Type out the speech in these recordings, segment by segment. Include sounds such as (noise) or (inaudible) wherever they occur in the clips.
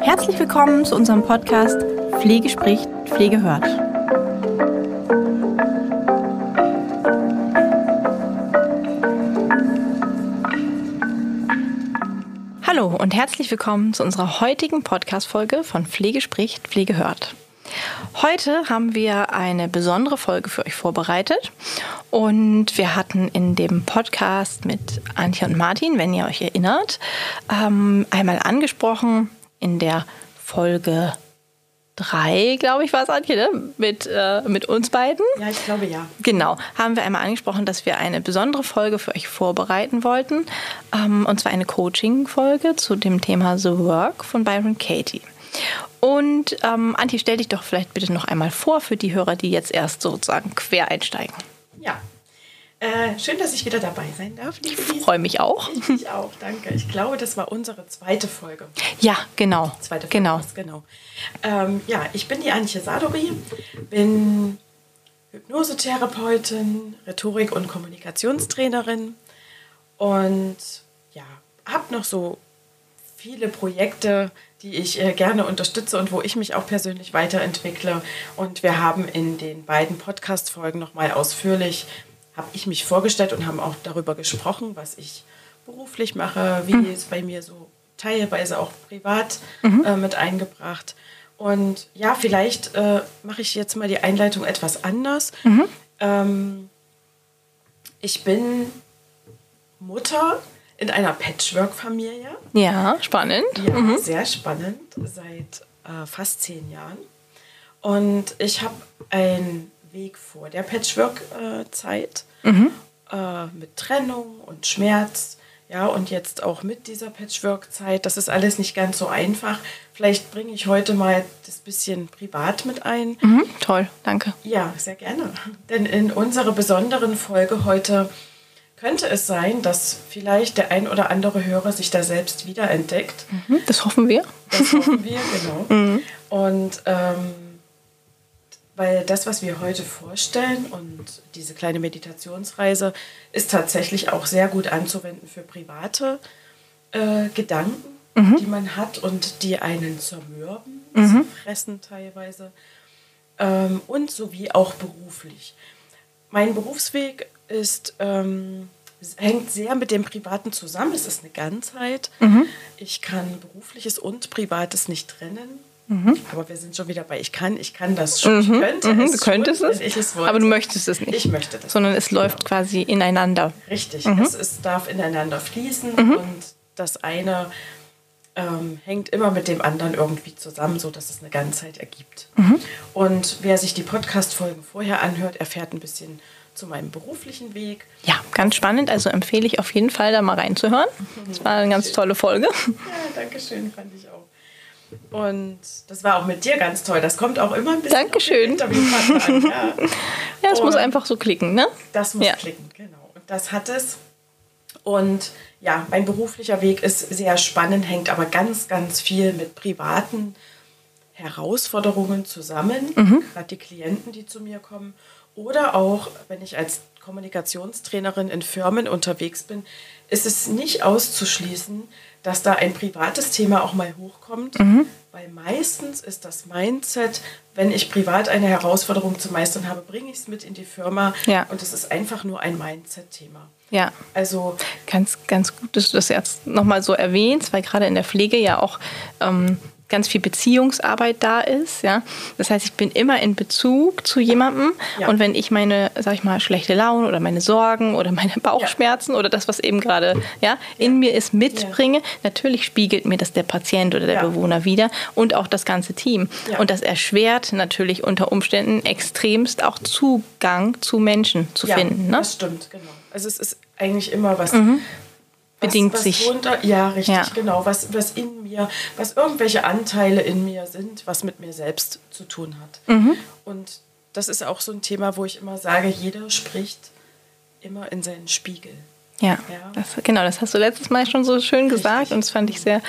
Herzlich willkommen zu unserem Podcast Pflege spricht, Pflege hört. Hallo und herzlich willkommen zu unserer heutigen Podcast-Folge von Pflege spricht, Pflege hört. Heute haben wir eine besondere Folge für euch vorbereitet und wir hatten in dem Podcast mit Antje und Martin, wenn ihr euch erinnert, ähm, einmal angesprochen in der Folge drei, glaube ich, war es, Antje, ne? mit, äh, mit uns beiden. Ja, ich glaube ja. Genau, haben wir einmal angesprochen, dass wir eine besondere Folge für euch vorbereiten wollten. Ähm, und zwar eine Coaching-Folge zu dem Thema The Work von Byron Katie. Und ähm, Antje, stell dich doch vielleicht bitte noch einmal vor für die Hörer, die jetzt erst sozusagen quer einsteigen. Äh, schön, dass ich wieder dabei sein darf. Ich freue mich auch. Ich mich auch, danke. Ich glaube, das war unsere zweite Folge. Ja, genau. Zweite Folge. Genau. genau. Ähm, ja, ich bin die Antje Sadori, bin Hypnosetherapeutin, Rhetorik- und Kommunikationstrainerin und ja, habe noch so viele Projekte, die ich äh, gerne unterstütze und wo ich mich auch persönlich weiterentwickle. Und wir haben in den beiden Podcast-Folgen nochmal ausführlich habe ich mich vorgestellt und haben auch darüber gesprochen, was ich beruflich mache, wie mhm. es bei mir so teilweise auch privat mhm. äh, mit eingebracht. Und ja, vielleicht äh, mache ich jetzt mal die Einleitung etwas anders. Mhm. Ähm, ich bin Mutter in einer Patchwork-Familie. Ja, spannend. Ja, mhm. sehr spannend, seit äh, fast zehn Jahren. Und ich habe ein Weg vor der Patchwork-Zeit mhm. äh, mit Trennung und Schmerz. Ja, und jetzt auch mit dieser Patchwork-Zeit. Das ist alles nicht ganz so einfach. Vielleicht bringe ich heute mal das bisschen privat mit ein. Mhm, toll, danke. Ja, sehr gerne. Denn in unserer besonderen Folge heute könnte es sein, dass vielleicht der ein oder andere Hörer sich da selbst wiederentdeckt. Mhm, das hoffen wir. Das hoffen (laughs) wir, genau. Mhm. Und ähm, weil das, was wir heute vorstellen und diese kleine Meditationsreise, ist tatsächlich auch sehr gut anzuwenden für private äh, Gedanken, mhm. die man hat und die einen zermürben, mhm. fressen teilweise ähm, und sowie auch beruflich. Mein Berufsweg ist, ähm, hängt sehr mit dem Privaten zusammen. Es ist eine Ganzheit. Mhm. Ich kann berufliches und Privates nicht trennen. Mhm. Aber wir sind schon wieder bei ich kann, ich kann das schon. Ich mhm. könnte mhm. es. Du könntest schon, es, es aber du möchtest es nicht. Ich möchte das. Sondern es läuft genau. quasi ineinander. Richtig, mhm. es, es, darf ineinander fließen mhm. und das eine ähm, hängt immer mit dem anderen irgendwie zusammen, sodass es eine Ganzheit ergibt. Mhm. Und wer sich die Podcast-Folgen vorher anhört, erfährt ein bisschen zu meinem beruflichen Weg. Ja, ganz spannend. Also empfehle ich auf jeden Fall, da mal reinzuhören. Das war eine ganz tolle Folge. Ja, danke schön, fand ich auch. Und das war auch mit dir ganz toll. Das kommt auch immer ein bisschen Dankeschön. an. Ja, (laughs) ja es muss einfach so klicken, ne? Das muss ja. klicken, genau. Und das hat es. Und ja, mein beruflicher Weg ist sehr spannend, hängt aber ganz, ganz viel mit privaten Herausforderungen zusammen. Mhm. Gerade die Klienten, die zu mir kommen. Oder auch, wenn ich als Kommunikationstrainerin in Firmen unterwegs bin, ist es nicht auszuschließen, dass da ein privates Thema auch mal hochkommt, mhm. weil meistens ist das Mindset, wenn ich privat eine Herausforderung zu meistern habe, bringe ich es mit in die Firma ja. und es ist einfach nur ein Mindset-Thema. Ja, also ganz, ganz gut, dass du das jetzt nochmal so erwähnst, weil gerade in der Pflege ja auch ähm, ganz viel Beziehungsarbeit da ist. Ja? Das heißt, ich bin immer in Bezug zu jemandem ja. und wenn ich meine, sag ich mal, schlechte Laune oder meine Sorgen oder meine Bauchschmerzen ja. oder das, was eben gerade ja, in mir ist, mitbringe, natürlich spiegelt mir das der Patient oder der Bewohner wieder und auch das ganze Team. Und das erschwert natürlich unter Umständen extremst auch Zugang zu Menschen zu finden. Ne? Das stimmt, genau. Also es ist eigentlich immer was, mhm bedingt was, was sich. Runter, ja, richtig, ja. genau. Was, was in mir, was irgendwelche Anteile in mir sind, was mit mir selbst zu tun hat. Mhm. Und das ist auch so ein Thema, wo ich immer sage, jeder spricht immer in seinen Spiegel. Ja. Das, genau, das hast du letztes Mal schon so schön gesagt Richtig. und das fand ich sehr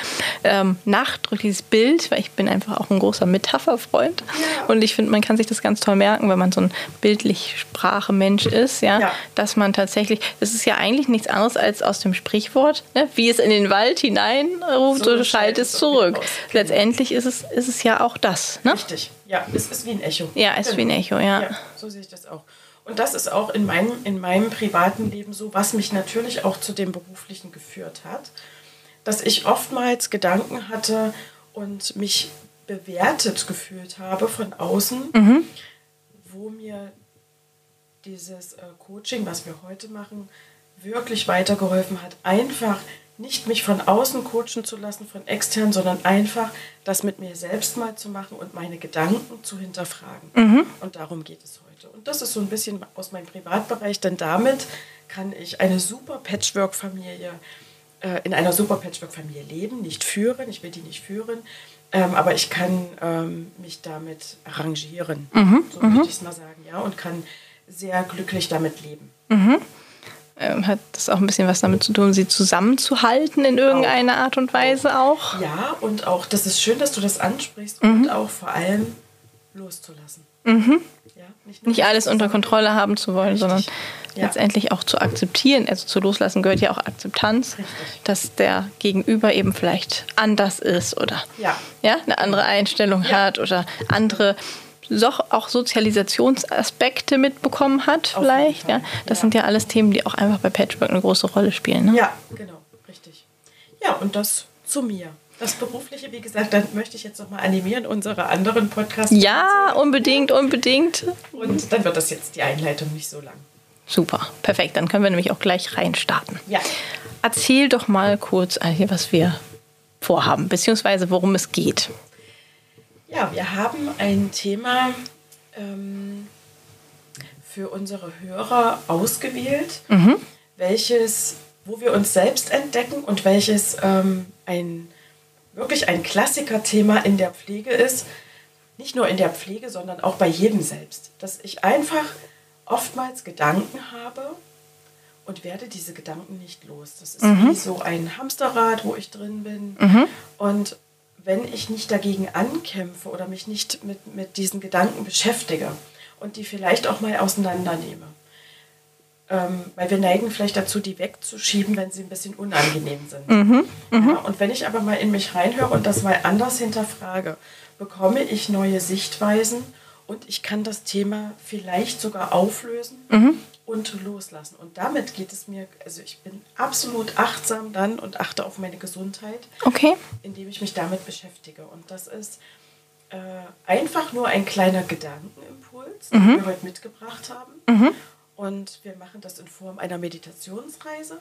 ähm, nachdrücklich, dieses Bild, weil ich bin einfach auch ein großer Metapherfreund ja. und ich finde, man kann sich das ganz toll merken, wenn man so ein bildlich Sprache-Mensch ist, ja, ja, dass man tatsächlich, das ist ja eigentlich nichts anderes als aus dem Sprichwort, ne, wie es in den Wald hineinruft, so, so schallt es zurück. Letztendlich ist es, ist es ja auch das. Ne? Richtig, ja, es ist wie ein Echo. Ja, es ist genau. wie ein Echo, ja. ja. So sehe ich das auch. Und das ist auch in meinem, in meinem privaten Leben so, was mich natürlich auch zu dem beruflichen geführt hat, dass ich oftmals Gedanken hatte und mich bewertet gefühlt habe von außen, mhm. wo mir dieses äh, Coaching, was wir heute machen, wirklich weitergeholfen hat. Einfach nicht mich von außen coachen zu lassen, von extern, sondern einfach das mit mir selbst mal zu machen und meine Gedanken zu hinterfragen. Mhm. Und darum geht es heute. Und das ist so ein bisschen aus meinem Privatbereich, denn damit kann ich eine super Patchwork-Familie, äh, in einer super Patchwork-Familie leben, nicht führen, ich will die nicht führen, ähm, aber ich kann ähm, mich damit arrangieren, mhm. so mhm. möchte ich es mal sagen, ja, und kann sehr glücklich damit leben. Ähm, hat das auch ein bisschen was damit zu tun, sie zusammenzuhalten in irgendeiner Art und Weise auch? Ja, und auch, das ist schön, dass du das ansprichst mhm. und auch vor allem loszulassen. Mhm. Ja, nicht, nicht alles unter Kontrolle haben zu wollen, Richtig. sondern ja. letztendlich auch zu akzeptieren. Also zu loslassen gehört ja auch Akzeptanz, Richtig. dass der Gegenüber eben vielleicht anders ist oder ja. Ja, eine andere Einstellung hat oder andere doch auch Sozialisationsaspekte mitbekommen hat, vielleicht. Ja. Das ja. sind ja alles Themen, die auch einfach bei Patchwork eine große Rolle spielen. Ne? Ja, genau, richtig. Ja, und das zu mir. Das Berufliche, wie gesagt, dann möchte ich jetzt nochmal animieren, unsere anderen Podcasts. Ja, unbedingt, unbedingt. Und dann wird das jetzt die Einleitung nicht so lang. Super, perfekt. Dann können wir nämlich auch gleich reinstarten. Ja. Erzähl doch mal kurz, was wir vorhaben, beziehungsweise worum es geht. Ja, wir haben ein Thema ähm, für unsere Hörer ausgewählt, mhm. welches, wo wir uns selbst entdecken und welches ähm, ein wirklich ein Klassiker-Thema in der Pflege ist. Nicht nur in der Pflege, sondern auch bei jedem selbst. Dass ich einfach oftmals Gedanken habe und werde diese Gedanken nicht los. Das ist mhm. wie so ein Hamsterrad, wo ich drin bin. Mhm. Und wenn ich nicht dagegen ankämpfe oder mich nicht mit, mit diesen Gedanken beschäftige und die vielleicht auch mal auseinandernehme. Ähm, weil wir neigen vielleicht dazu, die wegzuschieben, wenn sie ein bisschen unangenehm sind. Mhm, mhm, ja, und wenn ich aber mal in mich reinhöre und das mal anders hinterfrage, bekomme ich neue Sichtweisen und ich kann das Thema vielleicht sogar auflösen mhm und loslassen. Und damit geht es mir, also ich bin absolut achtsam dann und achte auf meine Gesundheit, okay. indem ich mich damit beschäftige. Und das ist äh, einfach nur ein kleiner Gedankenimpuls, den mhm. wir heute mitgebracht haben. Mhm. Und wir machen das in Form einer Meditationsreise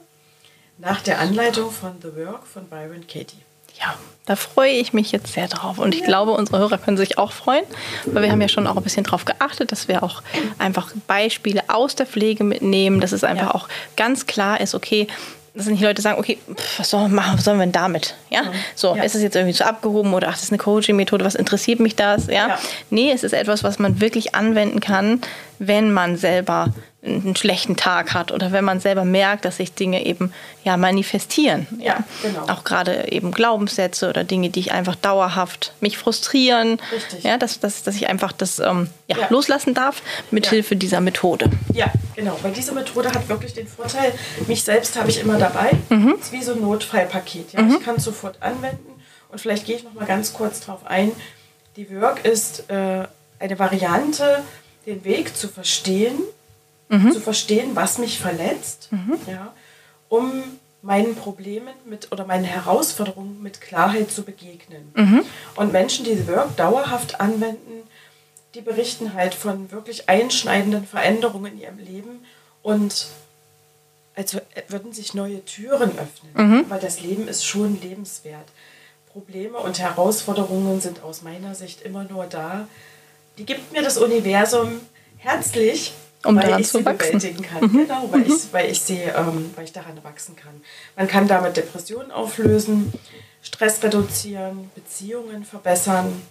nach der Anleitung von The Work von Byron Katie. Ja, da freue ich mich jetzt sehr drauf. Und ich glaube, unsere Hörer können sich auch freuen, weil wir haben ja schon auch ein bisschen darauf geachtet, dass wir auch einfach Beispiele aus der Pflege mitnehmen, dass es einfach ja. auch ganz klar ist, okay, dass nicht Leute sagen, okay, was sollen wir machen, was sollen wir denn damit? Ja? Mhm. So, ja. ist es jetzt irgendwie zu abgehoben oder ach, das ist eine Coaching-Methode, was interessiert mich das? Ja? ja? Nee, es ist etwas, was man wirklich anwenden kann, wenn man selber einen schlechten Tag hat oder wenn man selber merkt, dass sich Dinge eben ja manifestieren. Ja, ja. Genau. Auch gerade eben Glaubenssätze oder Dinge, die ich einfach dauerhaft mich frustrieren. Richtig. Ja, dass, dass, dass ich einfach das ähm, ja, ja. loslassen darf mit Hilfe dieser Methode. Ja, genau. Weil diese Methode hat wirklich den Vorteil, mich selbst habe ich immer dabei. Mhm. Es ist wie so ein Notfallpaket. Ja? Mhm. Ich kann es sofort anwenden. Und vielleicht gehe ich noch mal ganz kurz darauf ein. Die Work ist äh, eine Variante, den Weg zu verstehen, mhm. zu verstehen, was mich verletzt, mhm. ja, um meinen Problemen mit oder meinen Herausforderungen mit Klarheit zu begegnen. Mhm. Und Menschen, die Work dauerhaft anwenden, die berichten halt von wirklich einschneidenden Veränderungen in ihrem Leben und als würden sich neue Türen öffnen, mhm. weil das Leben ist schon lebenswert. Probleme und Herausforderungen sind aus meiner Sicht immer nur da. Die gibt mir das Universum herzlich, um weil daran ich zu sie wachsen. bewältigen kann. Mhm. Genau, weil, mhm. ich, weil, ich sie, ähm, weil ich daran wachsen kann. Man kann damit Depressionen auflösen, Stress reduzieren, Beziehungen verbessern,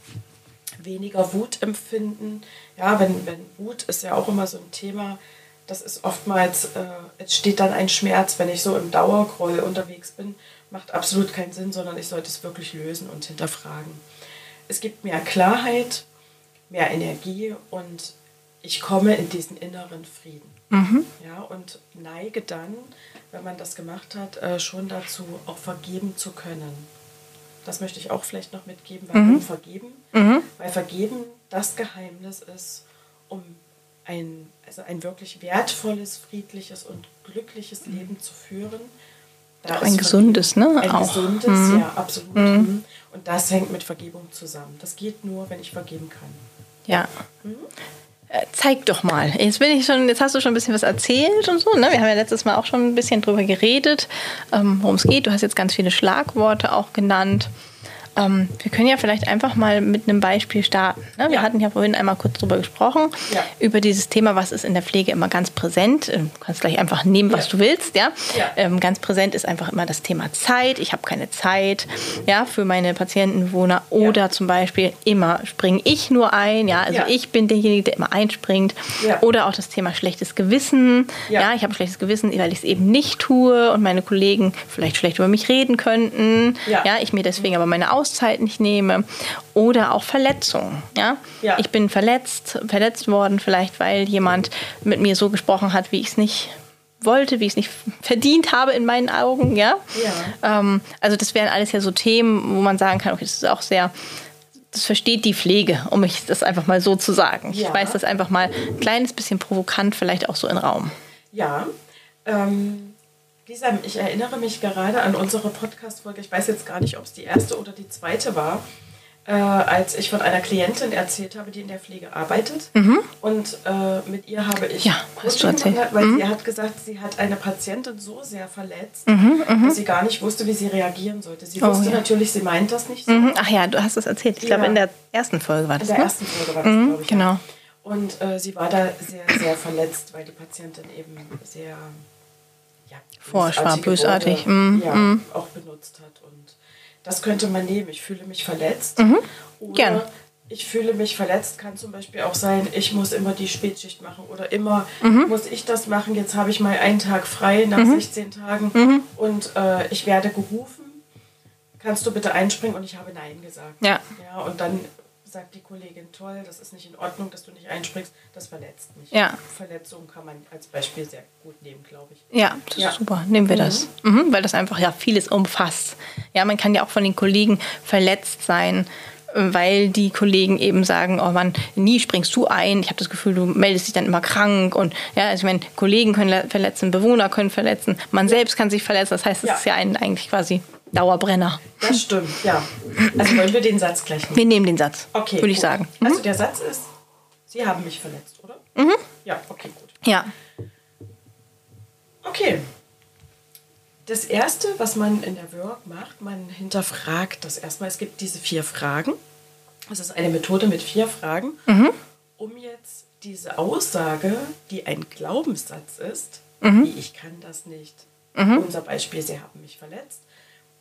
weniger Wut empfinden. Ja, wenn, wenn Wut ist ja auch immer so ein Thema, das ist oftmals, äh, es steht dann ein Schmerz, wenn ich so im Dauergroll unterwegs bin, macht absolut keinen Sinn, sondern ich sollte es wirklich lösen und hinterfragen. Es gibt mehr Klarheit, mehr Energie und ich komme in diesen inneren Frieden. Mhm. Ja, und neige dann, wenn man das gemacht hat, äh, schon dazu, auch vergeben zu können. Das möchte ich auch vielleicht noch mitgeben. Warum mhm. vergeben? Mhm. Weil vergeben das Geheimnis ist, um ein, also ein wirklich wertvolles, friedliches und glückliches mhm. Leben zu führen. Da ein gesundes, ne? Ein auch. gesundes, mhm. ja, absolut. Mhm. Und das hängt mit Vergebung zusammen. Das geht nur, wenn ich vergeben kann. Ja. Äh, zeig doch mal. Jetzt bin ich schon, jetzt hast du schon ein bisschen was erzählt und so. Ne? Wir haben ja letztes Mal auch schon ein bisschen drüber geredet, ähm, worum es geht. Du hast jetzt ganz viele Schlagworte auch genannt. Ähm, wir können ja vielleicht einfach mal mit einem Beispiel starten. Ne? Wir ja. hatten ja vorhin einmal kurz drüber gesprochen, ja. über dieses Thema, was ist in der Pflege immer ganz präsent. Du kannst gleich einfach nehmen, was ja. du willst. Ja? Ähm, ganz präsent ist einfach immer das Thema Zeit. Ich habe keine Zeit ja, für meine Patientenwohner. Oder zum Beispiel immer springe ich nur ein. Ja? Also ich bin derjenige, der immer einspringt. Oder auch das Thema schlechtes Gewissen. Ja, ich habe ein schlechtes Gewissen, weil ich es eben nicht tue und meine Kollegen vielleicht schlecht über mich reden könnten. Ja, ich mir deswegen aber meine Aus Auszeit nicht nehme oder auch Verletzungen. Ja? ja? Ich bin verletzt, verletzt worden, vielleicht weil jemand mit mir so gesprochen hat, wie ich es nicht wollte, wie ich es nicht verdient habe in meinen Augen. Ja? ja. Ähm, also das wären alles ja so Themen, wo man sagen kann, okay, das ist auch sehr das versteht die Pflege, um mich das einfach mal so zu sagen. Ich ja. weiß das einfach mal ein kleines bisschen provokant, vielleicht auch so in Raum. Ja, ähm, Lisa, ich erinnere mich gerade an unsere Podcast-Folge. Ich weiß jetzt gar nicht, ob es die erste oder die zweite war, äh, als ich von einer Klientin erzählt habe, die in der Pflege arbeitet. Mhm. Und äh, mit ihr habe ich ja, hast du erzählt. weil mhm. sie hat gesagt, sie hat eine Patientin so sehr verletzt, mhm, mhm. dass sie gar nicht wusste, wie sie reagieren sollte. Sie oh, wusste ja. natürlich, sie meint das nicht so. Mhm. Ach ja, du hast das erzählt. Ich ja. glaube, in der ersten Folge war das. In der ne? ersten Folge war das, mhm, glaube ich. Genau. Und äh, sie war da sehr, sehr verletzt, weil die Patientin eben sehr Forsch war bösartig. mm, ja, mm. auch benutzt hat. Und das könnte man nehmen. Ich fühle mich verletzt. Mhm. Oder Gerne. ich fühle mich verletzt kann zum Beispiel auch sein, ich muss immer die Spätschicht machen oder immer mhm. muss ich das machen. Jetzt habe ich mal einen Tag frei nach mhm. 16 Tagen mhm. und äh, ich werde gerufen. Kannst du bitte einspringen? Und ich habe Nein gesagt. Ja. ja und dann sagt die Kollegin, toll, das ist nicht in Ordnung, dass du nicht einspringst, das verletzt mich. Ja. Verletzungen kann man als Beispiel sehr gut nehmen, glaube ich. Ja, das ja. ist super. Nehmen wir mhm. das. Mhm, weil das einfach ja vieles umfasst. Ja, man kann ja auch von den Kollegen verletzt sein weil die Kollegen eben sagen, oh Mann, nie springst du ein. Ich habe das Gefühl, du meldest dich dann immer krank. Und ja, also ich meine, Kollegen können verletzen, Bewohner können verletzen, man ja. selbst kann sich verletzen. Das heißt, es ist ja ein, eigentlich quasi Dauerbrenner. Das stimmt, ja. Also wollen wir den Satz gleich nehmen? Wir nehmen den Satz, okay, würde ich sagen. Mhm. Also der Satz ist, Sie haben mich verletzt, oder? Mhm. Ja, okay, gut. Ja. Okay. Das Erste, was man in der Work macht, man hinterfragt das erstmal. Es gibt diese vier Fragen. Das ist eine Methode mit vier Fragen, mhm. um jetzt diese Aussage, die ein Glaubenssatz ist, mhm. wie ich kann das nicht, mhm. unser Beispiel, Sie haben mich verletzt,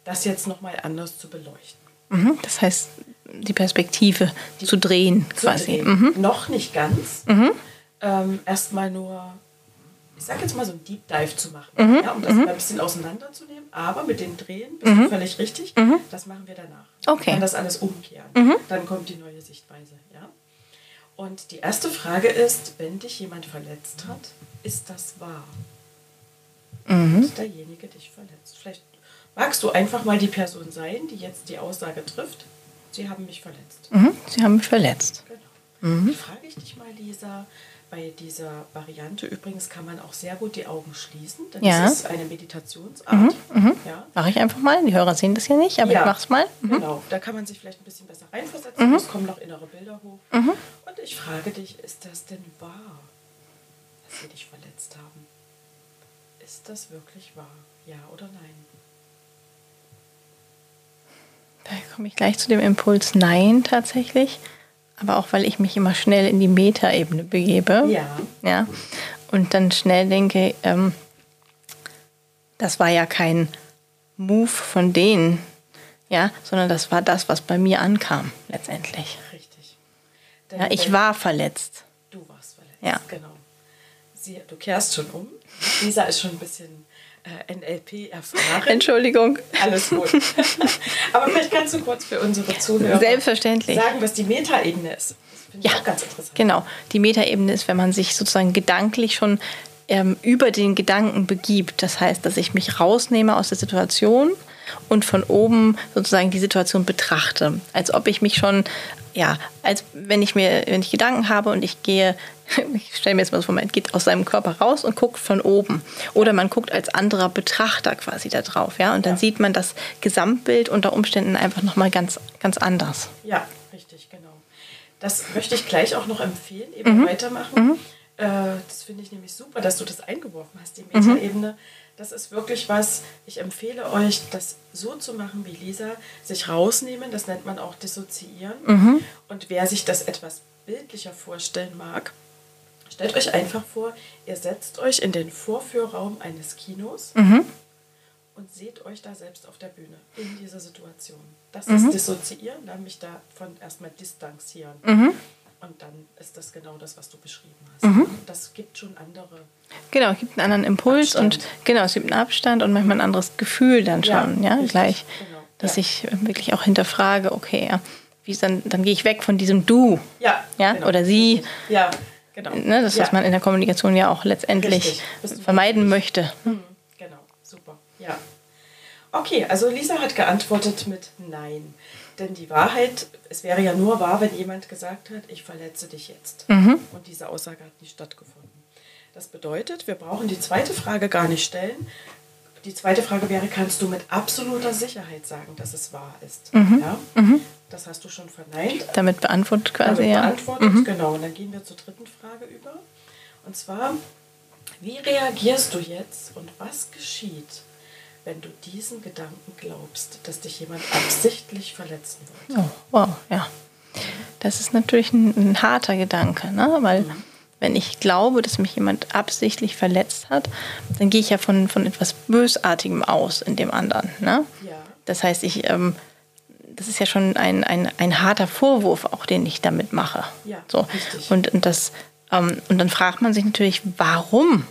das jetzt nochmal anders zu beleuchten. Mhm. Das heißt, die Perspektive die zu drehen zu quasi. Drehen. Mhm. Noch nicht ganz. Mhm. Ähm, Erstmal nur, ich sag jetzt mal so ein Deep Dive zu machen, mhm. ja, um das mhm. ein bisschen auseinanderzunehmen. Aber mit dem Drehen bist du völlig richtig. Das machen wir danach. Okay. Können das alles umkehren. Dann kommt die neue Sichtweise. Ja? Und die erste Frage ist, wenn dich jemand verletzt hat, ist das wahr? Mhm. Ist derjenige dich verletzt? Vielleicht Magst du einfach mal die Person sein, die jetzt die Aussage trifft? Sie haben mich verletzt. Mhm, Sie haben mich verletzt. Genau. Mhm. Frage ich dich mal, Lisa, bei dieser Variante übrigens kann man auch sehr gut die Augen schließen, denn ja. das ist eine Meditationsart. Mhm, mhm. Ja. Mache ich einfach mal. Die Hörer sehen das ja nicht, aber ja. ich mache es mal. Mhm. Genau, da kann man sich vielleicht ein bisschen besser reinversetzen. Mhm. Es kommen noch innere Bilder hoch. Und ich frage dich, ist das denn wahr, dass sie dich verletzt haben? Ist das wirklich wahr? Ja oder nein? Da komme ich gleich zu dem Impuls Nein tatsächlich. Aber auch, weil ich mich immer schnell in die Metaebene begebe. Ja. ja. Und dann schnell denke, ähm, das war ja kein Move von denen, ja, sondern das war das, was bei mir ankam, letztendlich. Richtig. Denn ja, ich war verletzt. Du warst verletzt, ja. genau. sie, du kehrst schon um. Lisa ist schon ein bisschen NLP erfahren. Entschuldigung. Alles gut. (laughs) Aber vielleicht kannst du kurz für unsere Zuhörer Selbstverständlich. sagen, was die Metaebene ist. Das Ja, ganz interessant. Genau. Die Metaebene ist, wenn man sich sozusagen gedanklich schon ähm, über den Gedanken begibt. Das heißt, dass ich mich rausnehme aus der Situation und von oben sozusagen die Situation betrachte. Als ob ich mich schon, ja, als wenn ich mir, wenn ich Gedanken habe und ich gehe, (laughs) ich stelle mir jetzt mal so vor, man geht aus seinem Körper raus und guckt von oben. Oder man guckt als anderer Betrachter quasi da drauf, ja. Und dann Ja. sieht man das Gesamtbild unter Umständen einfach nochmal ganz, ganz anders. Ja, richtig, genau. Das möchte ich gleich auch noch empfehlen, eben weitermachen. Äh, das finde ich nämlich super, dass du das eingeworfen hast, die Metaebene. Das ist wirklich was, ich empfehle euch, das so zu machen wie Lisa, sich rausnehmen, das nennt man auch dissoziieren. Und wer sich das etwas bildlicher vorstellen mag, stellt euch einfach vor, ihr setzt euch in den Vorführraum eines Kinos und seht euch da selbst auf der Bühne in dieser Situation. Das ist Dissoziieren, dann mich davon erstmal distanzieren. Und dann ist das genau das, was du beschrieben hast. Das gibt schon andere. Genau, es gibt einen anderen Impuls Abstand. und genau, es gibt einen Abstand und manchmal ein anderes Gefühl dann Ja, schon, ja, richtig, gleich. genau, Dass ja. ich wirklich auch hinterfrage, okay, ja, wie ist dann, dann gehe ich weg von diesem Du, Ja, ja, genau. oder sie, Ja, genau. ne, das, ja. was man in der Kommunikation ja auch letztendlich vermeiden möchte. Mhm, Genau, super. Ja. Okay, also Lisa hat geantwortet mit Nein. Denn die Wahrheit, es wäre ja nur wahr, wenn jemand gesagt hat, ich verletze dich jetzt. Und diese Aussage hat nicht stattgefunden. Das bedeutet, wir brauchen die zweite Frage gar nicht stellen. Die zweite Frage wäre, kannst du mit absoluter Sicherheit sagen, dass es wahr ist? Ja? Das hast du schon verneint. Damit beantwortet quasi, Damit ja. beantwortet, genau. Und dann gehen wir zur dritten Frage über. Und zwar, wie reagierst du jetzt und was geschieht, wenn du diesen Gedanken glaubst, dass dich jemand absichtlich verletzen wird? Oh, wow, ja. Das ist natürlich ein, ein harter Gedanke, ne? weil wenn ich glaube, dass mich jemand absichtlich verletzt hat, dann gehe ich ja von, von etwas Bösartigem aus in dem anderen. Ne? Ja. Das heißt, ich, ähm, das ist ja schon ein, ein, ein harter Vorwurf, auch den ich damit mache. Ja, so. richtig. Und, und, das, ähm, und dann fragt man sich natürlich, warum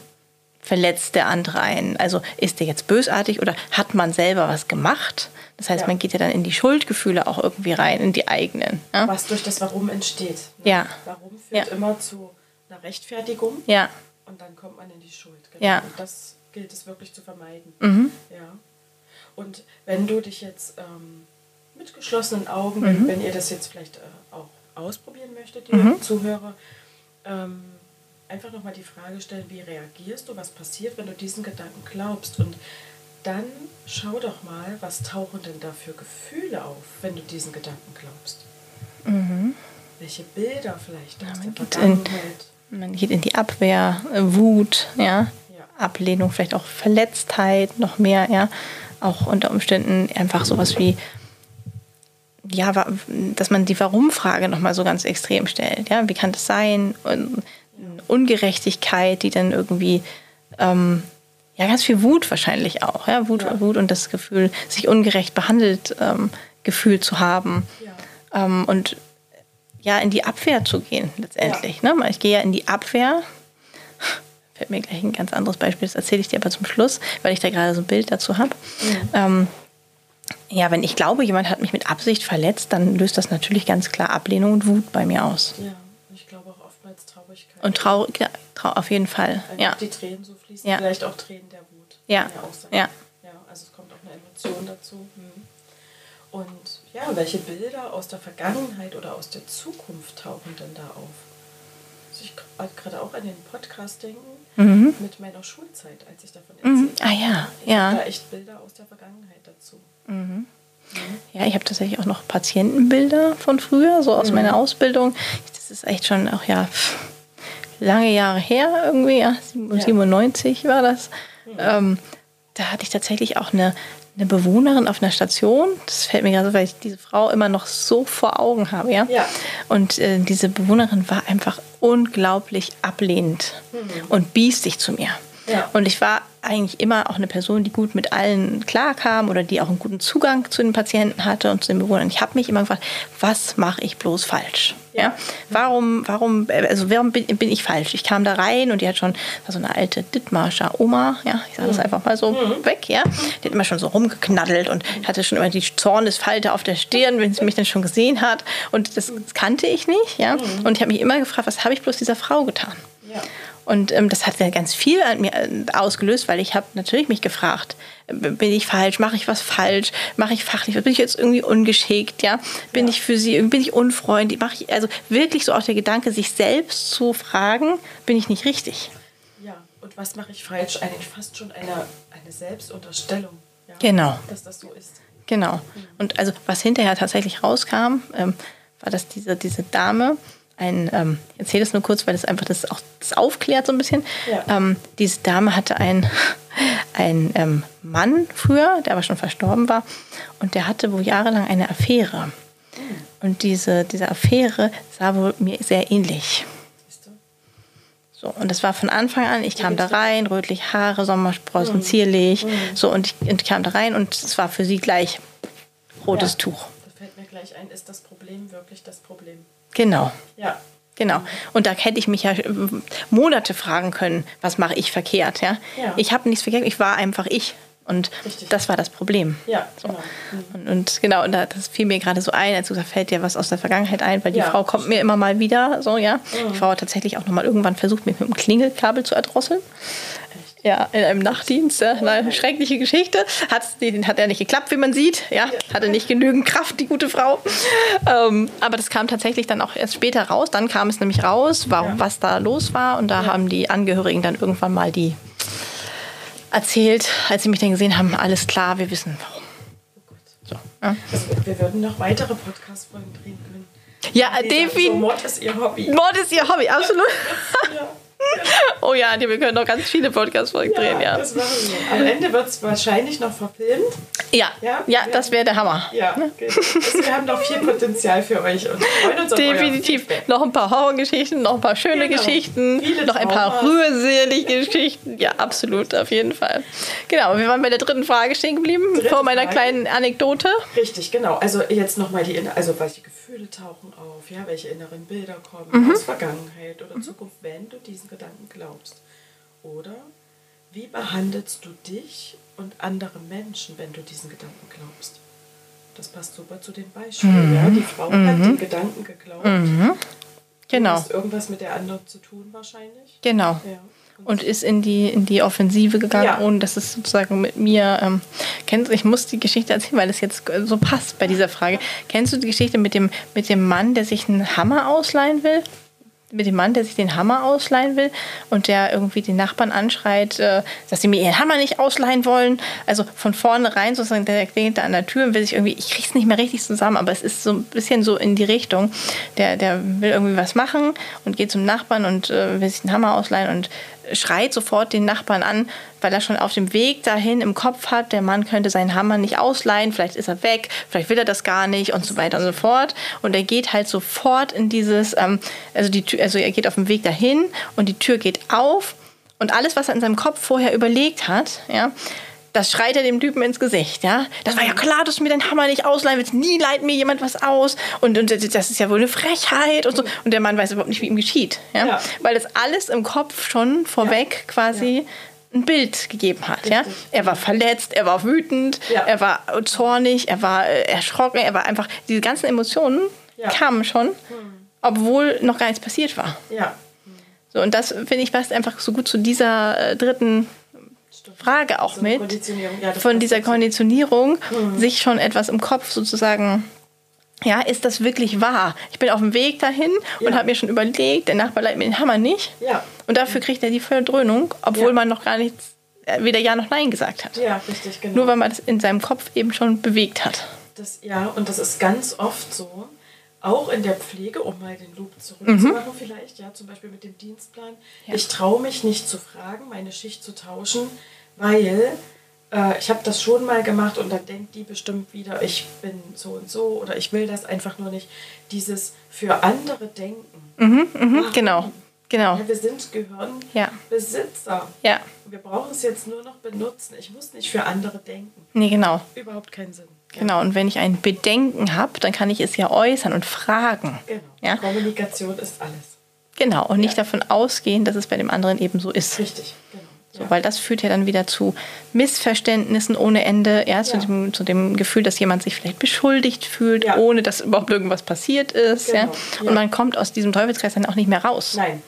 verletzt der andere einen? Also ist der jetzt bösartig oder hat man selber was gemacht? Das heißt, Ja. man geht ja dann in die Schuldgefühle auch irgendwie rein, in die eigenen. Ja, Was durch das Warum entsteht. ne? Ja. Warum führt Ja. immer zu einer Rechtfertigung ja. und dann kommt man in die Schuld. Genau. Ja. Mhm. Und das gilt es wirklich zu vermeiden. Ja. Und wenn du dich jetzt ähm, mit geschlossenen Augen, Mhm. wenn, wenn ihr das jetzt vielleicht äh, auch ausprobieren möchtet, die Zuhörer, ähm, einfach nochmal die Frage stellen, wie reagierst du, was passiert, wenn du diesen Gedanken glaubst und dann schau doch mal, was tauchen denn da für Gefühle auf, wenn du diesen Gedanken glaubst. Welche Bilder vielleicht der Mhm. man geht in- Vergangenheit. Man geht in die Abwehr, äh, Wut, ja, Ja. Ablehnung, vielleicht auch Verletztheit, noch mehr, ja. Auch unter Umständen einfach sowas wie, ja, dass man die Warum-Frage nochmal so ganz extrem stellt. Ja, wie kann das sein? Und Ungerechtigkeit, die dann irgendwie, ähm, ja, ganz viel Wut wahrscheinlich auch. Ja, Wut, Ja. Wut und das Gefühl, sich ungerecht behandelt ähm, gefühlt zu haben. Ja. Ähm, und ja, in die Abwehr zu gehen letztendlich. Ne? Ich gehe ja in die Abwehr. Fällt mir gleich ein ganz anderes Beispiel, das erzähle ich dir aber zum Schluss, weil ich da gerade so ein Bild dazu habe. Ähm, ja, wenn ich glaube, jemand hat mich mit Absicht verletzt, dann löst das natürlich ganz klar Ablehnung und Wut bei mir aus. Ja, oftmals Traurigkeit. Und traurig, ja, trau auf jeden Fall. Einfach Ja. die Tränen so fließen, Ja. vielleicht auch Tränen der Wut. Ja. Ja. ja. Also es kommt auch eine Emotion dazu. Hm. Und ja, welche Bilder aus der Vergangenheit oder aus der Zukunft tauchen denn da auf? Also ich gerade- gerade auch an den Podcast denken mit meiner Schulzeit, als ich davon Mhm. erzählt Ah ja, Ich habe da ja. echt Bilder aus der Vergangenheit dazu. Ja, ich habe tatsächlich auch noch Patientenbilder von früher, so aus meiner Ausbildung. Das ist echt schon auch ja lange Jahre her irgendwie, ja, 97 war das. Ähm, da hatte ich tatsächlich auch eine, eine Bewohnerin auf einer Station. Das fällt mir gerade so, weil ich diese Frau immer noch so vor Augen habe, ja. Ja. Und äh, diese Bewohnerin war einfach unglaublich ablehnend und biestig zu mir. Ja. Und ich war eigentlich immer auch eine Person, die gut mit allen klarkam oder die auch einen guten Zugang zu den Patienten hatte und zu den Bewohnern. Ich habe mich immer gefragt, was mache ich bloß falsch? Ja. Warum, warum, also warum bin, bin ich falsch? Ich kam da rein und die hat schon, war so eine alte Dithmarscher Oma, ja, ich sage das einfach mal so weg, ja. Die hat immer schon so rumgeknaddelt und hatte schon immer die Zornesfalte auf der Stirn, wenn sie mich dann schon gesehen hat. Und das, das kannte ich nicht, ja. Und ich habe mich immer gefragt, was habe ich bloß dieser Frau getan? Ja. Und ähm, das hat ja ganz viel an mir äh, ausgelöst, weil ich habe natürlich mich gefragt, äh, bin ich falsch, mache ich was falsch, mache ich fachlich, bin ich jetzt irgendwie ungeschickt, ja, bin ich für sie, bin ich unfreundlich, mache ich also wirklich so auch der Gedanke, sich selbst zu fragen, bin ich nicht richtig? Ja, und was mache ich falsch? Eigentlich fast schon eine, eine Selbstunterstellung. Ja, Genau. Dass das so ist. Genau. Und also was hinterher tatsächlich rauskam, ähm, war, dass diese, diese Dame ein, ähm, ich erzähle das nur kurz, weil das einfach das auch das aufklärt so ein bisschen. Ja. Ähm, diese Dame hatte einen, (laughs) einen ähm, Mann früher, der aber schon verstorben war, und der hatte wohl jahrelang eine Affäre. Und diese, diese Affäre sah wohl mir sehr ähnlich. Siehst du? So, und das war von Anfang an, ich kam da rein, rötliche Haare, Sommersprossen, zierlich. So, und ich, und kam da rein und es war für sie gleich rotes Ja. Tuch. Da fällt mir gleich ein, ist das Problem wirklich das Problem? Genau. Ja. Genau. Und da hätte ich mich ja äh, Monate fragen können, was mache ich verkehrt, ja? Ja. Ich habe nichts verkehrt, ich war einfach ich. Und Richtig. das war das Problem. Ja, genau. Mhm. Und, und genau, und da, das fiel mir gerade so ein, als du gesagt fällt dir was aus der Vergangenheit ein, weil die Ja, Frau kommt mir immer mal wieder, so, ja. Die Frau hat tatsächlich auch nochmal irgendwann versucht, mich mit dem Klingelkabel zu erdrosseln. Ja, in einem Nachtdienst, ja, eine schreckliche Geschichte. Hat's, den hat ja nicht geklappt, wie man sieht. Ja, hatte nicht genügend Kraft, die gute Frau. Ähm, aber das kam tatsächlich dann auch erst später raus. Dann kam es nämlich raus, warum, Ja. was da los war. Und da haben die Angehörigen dann irgendwann mal die erzählt, als sie mich dann gesehen haben, alles klar, wir wissen warum. Oh Gott. So, ja. Also, wir würden noch weitere Podcast-Folgen drehen können. Ja, sagen, So, definitiv. Mord ist ihr Hobby. Mord ist ihr Hobby, absolut. (laughs) Ja. (laughs) Oh ja, wir können noch ganz viele Podcast-Folgen drehen, ja. das machen wir. Am Ende wird es wahrscheinlich noch verfilmt. Ja, Ja? ja, das wäre der Hammer. Ja, genau. also wir haben noch viel Potenzial für euch und freuen uns auf Definitiv. Feedback. Noch ein paar Horrorgeschichten, noch ein paar schöne Genau. Geschichten, Viele noch ein paar rührselige Geschichten. Ja, absolut, auf jeden Fall. Genau, wir waren bei der dritten Frage stehen geblieben, Dritte vor meiner Frage. kleinen Anekdote. Richtig, genau. Also jetzt nochmal die, also welche Gefühle tauchen auf, ja, welche inneren Bilder kommen Mhm. aus Vergangenheit oder Zukunft, wenn du diesen Gedanken glaubst. Oder wie behandelst du dich und andere Menschen, wenn du diesen Gedanken glaubst? Das passt super zu den Beispielen. Mhm. Ja, die Frau hat den Gedanken geglaubt. Du Genau, hast irgendwas mit der anderen zu tun wahrscheinlich. genau. Ja. Und ist in die, in die Offensive gegangen, Ja. ohne dass es sozusagen mit mir. Ähm, kennst, ich muss die Geschichte erzählen, weil es jetzt so passt bei dieser Frage. Kennst du die Geschichte mit dem, mit dem Mann, der sich einen Hammer ausleihen will? Mit dem Mann, der sich den Hammer ausleihen will und der irgendwie den Nachbarn anschreit, äh, dass sie mir ihren Hammer nicht ausleihen wollen. Also von vornherein sozusagen, der klingelt da an der Tür und will sich irgendwie, ich krieg's nicht mehr richtig zusammen, aber es ist so ein bisschen so in die Richtung. Der, der will irgendwie was machen und geht zum Nachbarn und äh, will sich den Hammer ausleihen und schreit sofort den Nachbarn an, weil er schon auf dem Weg dahin im Kopf hat, der Mann könnte seinen Hammer nicht ausleihen, vielleicht ist er weg, vielleicht will er das gar nicht und so weiter und so fort. Und er geht halt sofort in dieses, ähm, also, die Tür, also er geht auf dem Weg dahin und die Tür geht auf und alles, was er in seinem Kopf vorher überlegt hat, ja, das schreit er dem Typen ins Gesicht, ja. Das war ja klar, dass du mir den Hammer nicht ausleihen willst. Nie leiht mir jemand was aus. Und, und das ist ja wohl eine Frechheit und so. Und der Mann weiß überhaupt nicht, wie ihm geschieht, ja. Ja. Weil das alles im Kopf schon vorweg quasi ein Bild gegeben hat, ja. Er war verletzt, er war wütend, Ja. er war zornig, er war äh, erschrocken, er war einfach, diese ganzen Emotionen Ja. Hm. kamen schon, obwohl noch gar nichts passiert war. Ja, So, und das finde ich passt einfach so gut zu dieser äh, dritten. Frage auch So mit. Ja, von dieser. Konditionierung, Mhm. sich schon etwas im Kopf sozusagen, ja, ist das wirklich wahr? Ich bin auf dem Weg dahin und Ja. habe mir schon überlegt, der Nachbar leiht mir den Hammer nicht. Ja. Und dafür kriegt er die volle Dröhnung, obwohl Ja. man noch gar nichts, äh, weder Ja noch Nein gesagt hat. Ja, richtig, genau. Nur weil man das in seinem Kopf eben schon bewegt hat. Das, ja, und das ist ganz oft so, auch in der Pflege, um mal den Loop zurückzumachen vielleicht, ja, zum Beispiel mit dem Dienstplan. Ja. Ich traue mich nicht zu fragen, meine Schicht zu tauschen, weil äh, ich habe das schon mal gemacht und dann denkt die bestimmt wieder, ich bin so und so oder ich will das einfach nur nicht. Dieses für andere denken. Mhm, mhm, Warum? genau, genau. Ja, wir sind Ja. Gehirnbesitzer. Ja, Wir brauchen es jetzt nur noch benutzen. Ich muss nicht für andere denken. nee, genau. Überhaupt keinen Sinn. Genau, und wenn ich ein Bedenken habe, dann kann ich es ja äußern und fragen. Genau. Ja? Kommunikation ist alles. Genau, und nicht Ja. davon ausgehen, dass es bei dem anderen eben so ist. Richtig, genau. So, ja. weil das führt ja dann wieder zu Missverständnissen ohne Ende, ja, zu, Ja. dem, zu dem Gefühl, dass jemand sich vielleicht beschuldigt fühlt, ohne dass überhaupt irgendwas passiert ist. Ja? Genau, Und ja. man kommt aus diesem Teufelskreis dann auch nicht mehr raus. Nein.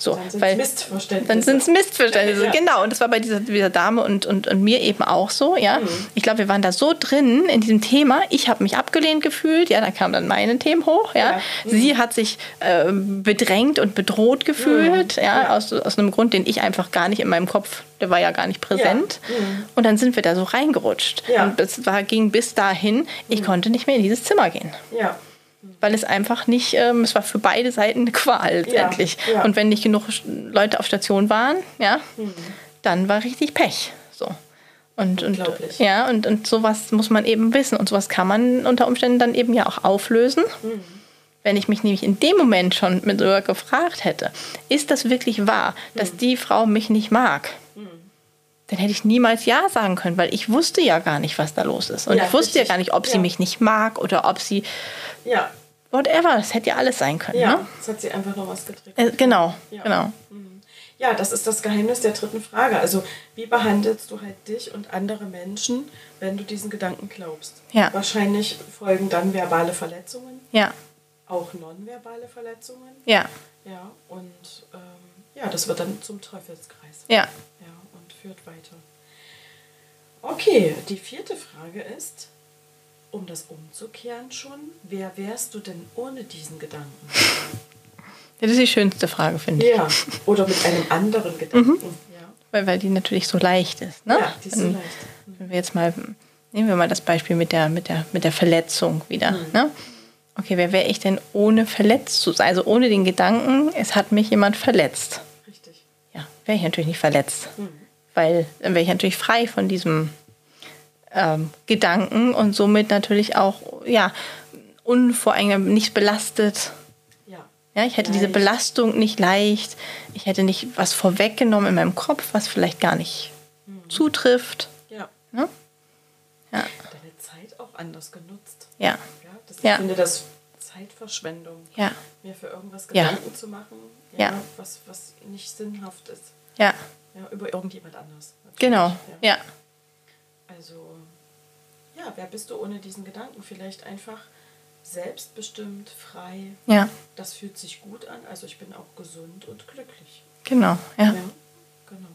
So, Dann sind's weil Missverständnisse. Dann sind es Missverständnisse, Ja. genau. Und das war bei dieser, dieser Dame und, und, und mir eben auch so, ja. Mhm. Ich glaube, wir waren da so drin in diesem Thema. Ich habe mich abgelehnt gefühlt, ja, da kamen dann meine Themen hoch, ja. Mhm. Sie hat sich äh, bedrängt und bedroht gefühlt, ja, Ja. Aus, aus einem Grund, den ich einfach gar nicht in meinem Kopf, der war ja gar nicht präsent. Mhm. Und dann sind wir da so reingerutscht. Ja. Und es war, ging bis dahin, ich konnte nicht mehr in dieses Zimmer gehen Ja. Weil es einfach nicht, ähm, es war für beide Seiten eine Qual letztendlich. ja. Und wenn nicht genug Leute auf Station waren, ja, Mhm. dann war richtig Pech. So. Und, und, ja, und, und sowas muss man eben wissen. Und sowas kann man unter Umständen dann eben ja auch auflösen. Mhm. Wenn ich mich nämlich in dem Moment schon mit sogar gefragt hätte, ist das wirklich wahr, dass Mhm. die Frau mich nicht mag? Dann hätte ich niemals Ja sagen können, weil ich wusste ja gar nicht, was da los ist. Und Ja, ich wusste ja richtig. gar nicht, ob sie Ja. mich nicht mag oder ob sie Ja. Whatever, das hätte ja alles sein können. Ja. Ne? Jetzt hat sie einfach noch was getriggert. Äh, genau, Ja. genau. Ja, das ist das Geheimnis der dritten Frage. Also, wie behandelst du halt dich und andere Menschen, wenn du diesen Gedanken glaubst? Ja. Wahrscheinlich folgen dann verbale Verletzungen, Ja, auch nonverbale Verletzungen. ja, Ja, und ähm, ja, das wird dann zum Teufelskreis. ja. Ja, und führt weiter. Okay, die vierte Frage ist, um das umzukehren schon, wer wärst du denn ohne diesen Gedanken? Das ist die schönste Frage, finde ich. Ja, oder mit einem anderen Gedanken. Ja. Weil, weil die natürlich so leicht ist. Ne? Ja, die ist so Wenn- leicht. Wenn wir jetzt mal, nehmen wir mal das Beispiel mit der, mit der, mit der Verletzung wieder. Mhm. Ne? Okay, wer wäre ich denn ohne verletzt zu sein? Also ohne den Gedanken, es hat mich jemand verletzt. Richtig. Ja, wäre ich natürlich nicht verletzt. Mhm. Weil dann wäre ich natürlich frei von diesem ähm, Gedanken und somit natürlich auch, ja, unvoreingenommen, nicht belastet. Ja. Ja, ich hätte diese Leicht. Belastung nicht leicht. Ich hätte nicht was vorweggenommen in meinem Kopf, was vielleicht gar nicht zutrifft. Ja. Ne? Ja, Deine Zeit auch anders genutzt. ja, Ja, das, Ja. Ich finde das Zeitverschwendung, ja, mir für irgendwas Ja. Gedanken zu machen, Ja. Was, was nicht sinnhaft ist. ja, Ja, über irgendjemand anders. natürlich. genau, Ja. Also, ja, wer bist du ohne diesen Gedanken? Vielleicht einfach selbstbestimmt, frei. ja, Das fühlt sich gut an. Also ich bin auch gesund und glücklich. genau, ja, Ja, genau.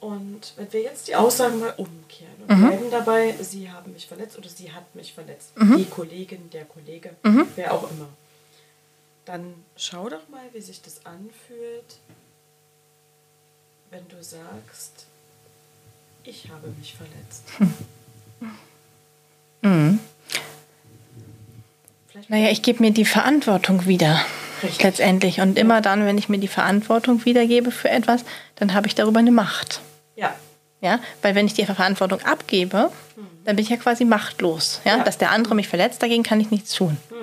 Und wenn wir jetzt die Aussagen mal umkehren und Mhm. bleiben dabei, sie haben mich verletzt oder sie hat mich verletzt, die Kollegin, der Kollege, Mhm. wer auch immer, dann schau doch mal, wie sich das anfühlt, wenn du sagst, ich habe mich verletzt. (laughs) Mhm. Vielleicht Naja, ich gebe mir die Verantwortung wieder. Richtig. Letztendlich. Und immer dann, wenn ich mir die Verantwortung wiedergebe für etwas, dann habe ich darüber eine Macht. Ja, Ja, weil wenn ich die Verantwortung abgebe, dann bin ich ja quasi machtlos. Ja? Ja. Dass der andere mich verletzt, dagegen kann ich nichts tun. hm,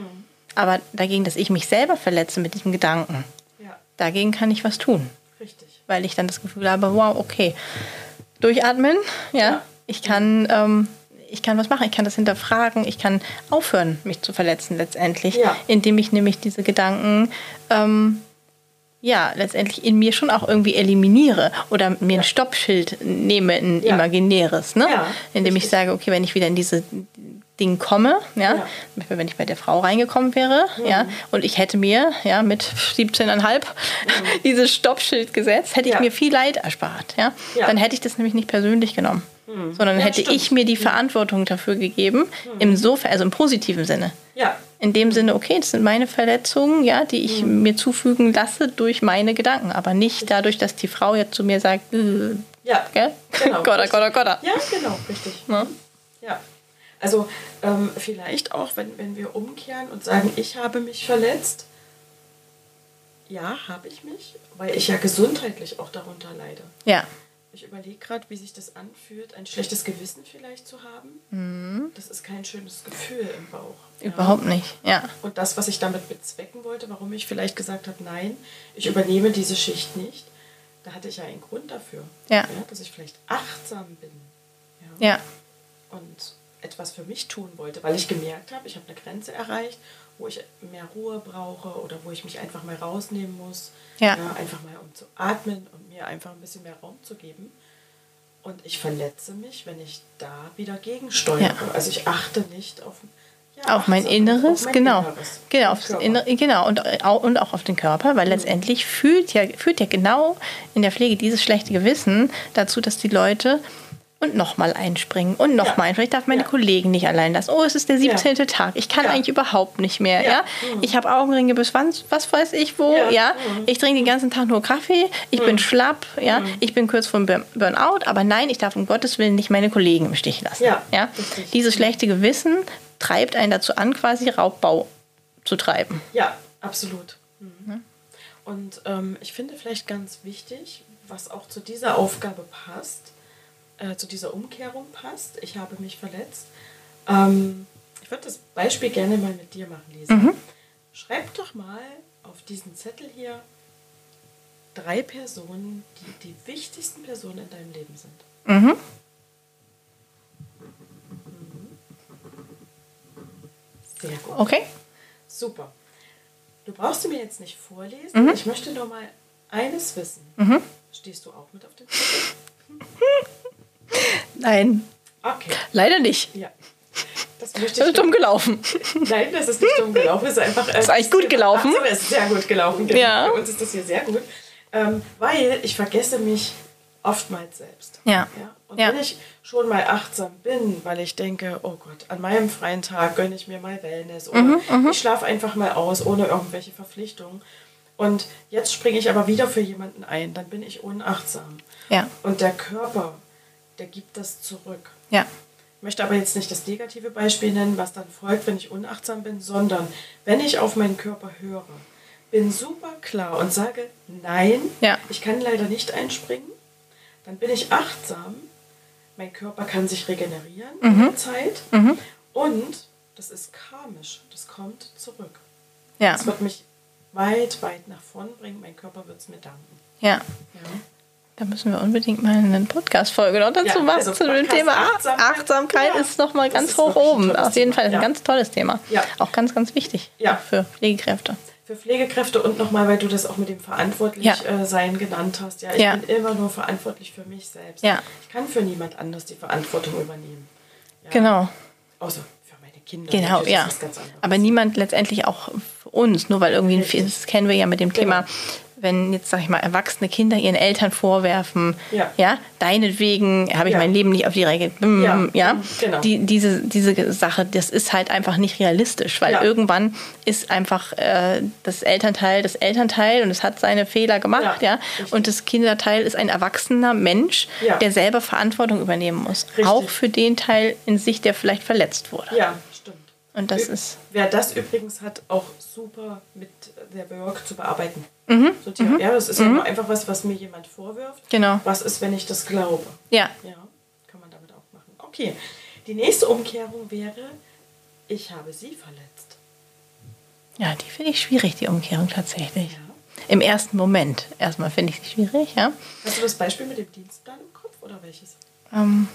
Aber dagegen, dass ich mich selber verletze mit diesem Gedanken, ja, dagegen kann ich was tun. richtig. Weil ich dann das Gefühl habe, wow, okay, durchatmen, ja, Ja. ich kann, ähm, ich kann was machen, ich kann das hinterfragen, ich kann aufhören, mich zu verletzen letztendlich, Ja. indem ich nämlich diese Gedanken ähm, ja, letztendlich in mir schon auch irgendwie eliminiere oder mir Ja. ein Stoppschild nehme, ein Ja. imaginäres, ne? Ja, indem ich sage, okay, wenn ich wieder in diese Ding komme, ja, Ja. Mhm. zum Beispiel, wenn ich bei der Frau reingekommen wäre, ja, und ich hätte mir, ja, mit 17,5 (laughs) dieses Stoppschild gesetzt, hätte ich Mhm. Mir viel Leid erspart, ja. Dann hätte ich das nämlich nicht persönlich genommen, sondern Ja, hätte stimmt. ich mir die Verantwortung dafür gegeben, insofern, also im positiven Sinne. Ja, In dem Sinne, okay, das sind meine Verletzungen, ja, die ich Mhm. mir zufügen lasse durch meine Gedanken, aber nicht dadurch, dass die Frau jetzt zu mir sagt, äh, ja. gell? Genau. Gott, Gott, Gott. Ja, genau, richtig. Ne? Ja. Also ähm, vielleicht auch, wenn, wenn wir umkehren und sagen, ich habe mich verletzt. Ja, habe ich mich, weil ich ja gesundheitlich auch darunter leide. Ja, Ich überlege gerade, wie sich das anfühlt, ein schlechtes Gewissen vielleicht zu haben. Das ist kein schönes Gefühl im Bauch. ja. Mhm. überhaupt nicht. Ja, Und das, was ich damit bezwecken wollte, warum ich vielleicht gesagt habe, nein, ich übernehme diese Schicht nicht, da hatte ich ja einen Grund dafür. Ja. dass ich vielleicht achtsam bin. ja, Und etwas für mich tun wollte, weil ich gemerkt habe, ich habe eine Grenze erreicht, wo ich mehr Ruhe brauche oder wo ich mich einfach mal rausnehmen muss. Ja. einfach mal um zu atmen und mir einfach ein bisschen mehr Raum zu geben. Und ich verletze mich, wenn ich da wieder gegensteuere. Ja. Also ich achte nicht auf, ja, auf mein Inneres, auf mein genau. Inneres, Genau, auf Körper. Innere, genau und, au- und auch auf den Körper, weil letztendlich fühlt ja, führt ja genau in der Pflege dieses schlechte Gewissen dazu, dass die Leute und nochmal einspringen und nochmal. Ja. Vielleicht darf meine Ja. Kollegen nicht allein lassen. Oh, es ist der 17. Tag. Ich kann Ja. eigentlich überhaupt nicht mehr. Ja. Ja. Mhm. Ich habe Augenringe bis wann, was weiß ich wo. Ja. Ja. Mhm. Ich trinke den ganzen Tag nur Kaffee. Ich bin schlapp. Ja. Ich bin kurz vor Burnout. Aber nein, ich darf um Gottes Willen nicht meine Kollegen im Stich lassen. Ja, Ja. Dieses schlechte Gewissen treibt einen dazu an, quasi Raubbau zu treiben. Ja, absolut. Mhm. Und ähm, ich finde vielleicht ganz wichtig, was auch zu dieser Aufgabe passt, äh, zu dieser Umkehrung passt. Ich habe mich verletzt. Ähm, ich würde das Beispiel gerne mal mit dir machen, Lisa. Mhm. Schreib doch mal auf diesen Zettel hier drei Personen, die die wichtigsten Personen in deinem Leben sind. Mhm. Sehr gut. Okay. Super. Du brauchst sie mir jetzt nicht vorlesen. Mhm. Ich möchte nur mal eines wissen. Stehst du auch mit auf dem Zettel? (laughs) Nein, Okay. leider nicht. Ja. Das Das ist dumm gelaufen. Nein, das ist nicht dumm gelaufen. Es ist einfach. Äh, Ist eigentlich gut gelaufen. Ach ist sehr gut gelaufen. Genau. Ja. Für uns ist das hier sehr gut. Ähm, weil ich vergesse mich oftmals selbst. Ja. Ja? Und Ja. wenn ich schon mal achtsam bin, weil ich denke, oh Gott, an meinem freien Tag gönne ich mir mal Wellness oder Mhm, ich schlafe einfach mal aus ohne irgendwelche Verpflichtungen. Und jetzt springe ich aber wieder für jemanden ein, dann bin ich unachtsam. Ja. Und der Körper, der gibt das zurück. Ja. Ich möchte aber jetzt nicht das negative Beispiel nennen, was dann folgt, wenn ich unachtsam bin, sondern wenn ich auf meinen Körper höre, bin super klar und sage, nein, Ja. ich kann leider nicht einspringen, dann bin ich achtsam, mein Körper kann sich regenerieren Mhm. in der Zeit und das ist karmisch, das kommt zurück. Ja. Das wird mich weit, weit nach vorn bringen, mein Körper wird es mir danken. Ja. Ja. Da müssen wir unbedingt mal eine Podcast-Folge noch dazu Ja, machen also zu dem Podcast Thema Achtsamkeit. Achtsamkeit. Ja, ist nochmal ganz hoch oben. Auf jeden Fall ist Thema, ein ja. ganz tolles Thema. Ja. Auch ganz, ganz wichtig Ja. für Pflegekräfte. Für Pflegekräfte und nochmal, weil du das auch mit dem verantwortlich Ja. äh, genannt hast. Ja, ich Ja. bin immer nur verantwortlich für mich selbst. Ja. Ich kann für niemand anders die Verantwortung übernehmen. Ja. Genau. Außer für meine Kinder. Genau, ja. Aber niemand letztendlich auch für uns, nur weil irgendwie, ein, das kennen wir ja mit dem Genau. Thema, wenn jetzt, sag ich mal, erwachsene Kinder ihren Eltern vorwerfen, Ja. ja, deinetwegen habe ich Ja. mein Leben nicht auf die Reihe, mm, Ja, ja, genau. die, diese, diese Sache, das ist halt einfach nicht realistisch, weil irgendwann ist einfach äh, das Elternteil das Elternteil und es hat seine Fehler gemacht, Ja, und das Kinderteil ist ein erwachsener Mensch, der selber Verantwortung übernehmen muss, Richtig. auch für den Teil in sich, der vielleicht verletzt wurde. Ja. Und das ist Wer das übrigens hat, auch super mit der Work zu bearbeiten. Mhm. So, die, Ja, das ist ja nur einfach was, was mir jemand vorwirft. Genau. Was ist, wenn ich das glaube? ja, Ja, kann man damit auch machen. Okay, die nächste Umkehrung wäre, ich habe sie verletzt. ja, die finde ich schwierig, die Umkehrung tatsächlich. Ja. Im ersten Moment erstmal finde ich sie schwierig, ja. Hast du das Beispiel mit dem Dienstplan im Kopf oder welches? Ähm,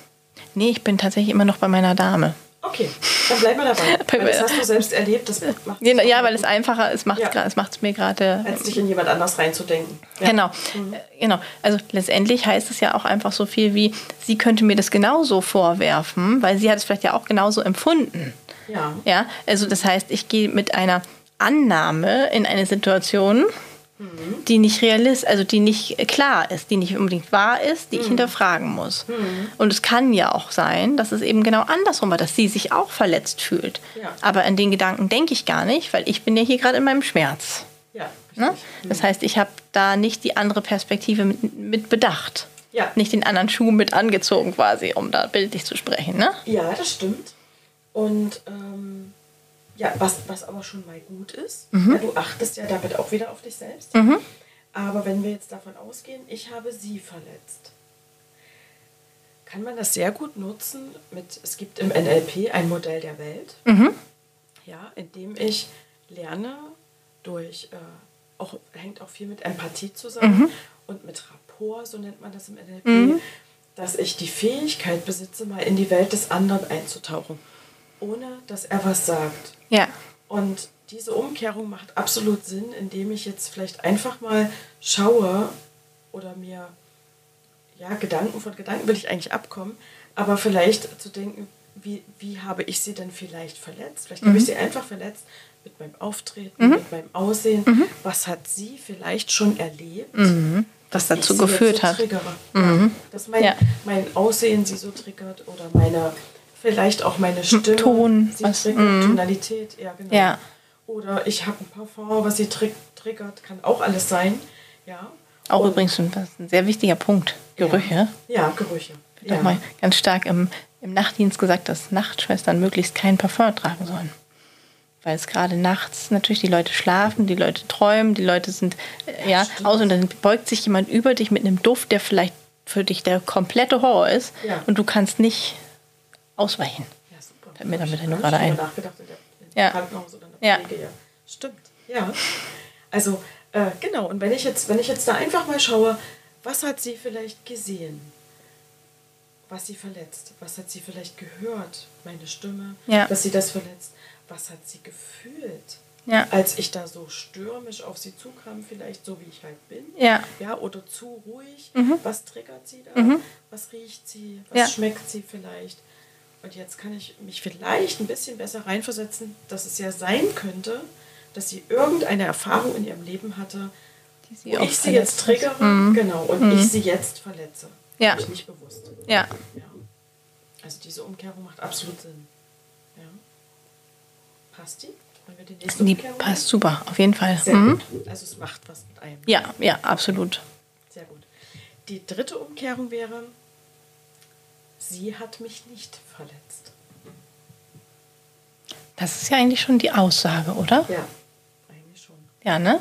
nee, ich bin tatsächlich immer noch bei meiner Dame. Okay, dann bleiben wir dabei. (laughs) Weil das hast du selbst erlebt, das macht Ja, ja, weil es einfacher ist, macht Ja. es macht's mir gerade. als dich in jemand anders reinzudenken. Ja. Genau, Äh, genau. Also letztendlich heißt es ja auch einfach so viel wie, sie könnte mir das genauso vorwerfen, weil sie hat es vielleicht ja auch genauso empfunden. Ja. Ja, also das heißt, ich gehe mit einer Annahme in eine Situation, die nicht realist, also die nicht klar ist, die nicht unbedingt wahr ist, die ich hinterfragen muss. Und es kann ja auch sein, dass es eben genau andersrum war, dass sie sich auch verletzt fühlt. Ja. Aber an den Gedanken denke ich gar nicht, weil ich bin ja hier gerade in meinem Schmerz. Ja, Ne? richtig. Das heißt, ich habe da nicht die andere Perspektive mit, mit bedacht. Ja. Nicht den anderen Schuh mit angezogen quasi, um da bildlich zu sprechen. Ne? Ja, das stimmt. Und ähm, ja, was, was aber schon mal gut ist, Mhm. ja, du achtest ja damit auch wieder auf dich selbst. Aber wenn wir jetzt davon ausgehen, ich habe sie verletzt, kann man das sehr gut nutzen mit, es gibt im NLP ein Modell der Welt, Mhm. ja, in dem ich lerne durch, äh, auch, hängt auch viel mit Empathie zusammen Mhm. und mit Rapport, so nennt man das im NLP, dass ich die Fähigkeit besitze, mal in die Welt des anderen einzutauchen, ohne dass er was sagt. Ja. Und diese Umkehrung macht absolut Sinn, indem ich jetzt vielleicht einfach mal schaue oder mir, ja, Gedanken von Gedanken will ich eigentlich abkommen, aber vielleicht zu denken, wie, wie habe ich sie denn vielleicht verletzt? Vielleicht habe ich sie einfach verletzt mit meinem Auftreten, mit meinem Aussehen. Was hat sie vielleicht schon erlebt? Was dass dazu geführt so hat. triggere. Ja, dass mein, Ja. mein Aussehen sie so triggert oder meine, vielleicht auch meine Stimme Ton, sie was- triggert, Tonalität, ja genau. Ja. Oder ich habe ein Parfum, was sie tri triggert, kann auch alles sein. Ja. Auch Und- übrigens ein, ein sehr wichtiger Punkt. Gerüche. Ja, Gerüche. Ja. Auch mal ganz stark im, im Nachtdienst gesagt, dass Nachtschwestern möglichst kein Parfum tragen sollen. Weil es gerade nachts natürlich die Leute schlafen, die Leute träumen, die Leute sind äh, ja, stimmt. aus und dann beugt sich jemand über dich mit einem Duft, der vielleicht für dich der komplette Horror ist Ja. und du kannst nicht ausweichen. Ja, super. Fällt mir damit nur gerade ein. drüber nachgedacht in der, Ja. In Ja. Pflege. Ja. Stimmt. Ja. Also, äh, genau. Und wenn ich, jetzt, wenn ich jetzt da einfach mal schaue, was hat sie vielleicht gesehen? Was sie verletzt? Was hat sie vielleicht gehört? Meine Stimme, Ja. dass sie das verletzt. Was hat sie gefühlt? Ja. Als ich da so stürmisch auf sie zukam, vielleicht so wie ich halt bin. Ja. Ja, oder zu ruhig. Was triggert sie da? Was riecht sie? Was Ja. schmeckt sie vielleicht? Und jetzt kann ich mich vielleicht ein bisschen besser reinversetzen, dass es ja sein könnte, dass sie irgendeine Erfahrung in ihrem Leben hatte, Die sie wo ich sie jetzt triggere, genau, und ich sie jetzt verletze. Ja. Ich nicht bewusst. Ja. Ja. Also diese Umkehrung macht absolut Sinn. Ja. Passt die? Wollen wir die nächste Die Umkehrung passt super, auf jeden Fall. Mhm. Also es macht was mit einem. Ja, ja, absolut. Sehr gut. Die dritte Umkehrung wäre, sie hat mich nicht verletzt. Das ist ja eigentlich schon die Aussage, oder? Ja, eigentlich schon. Ja, ne?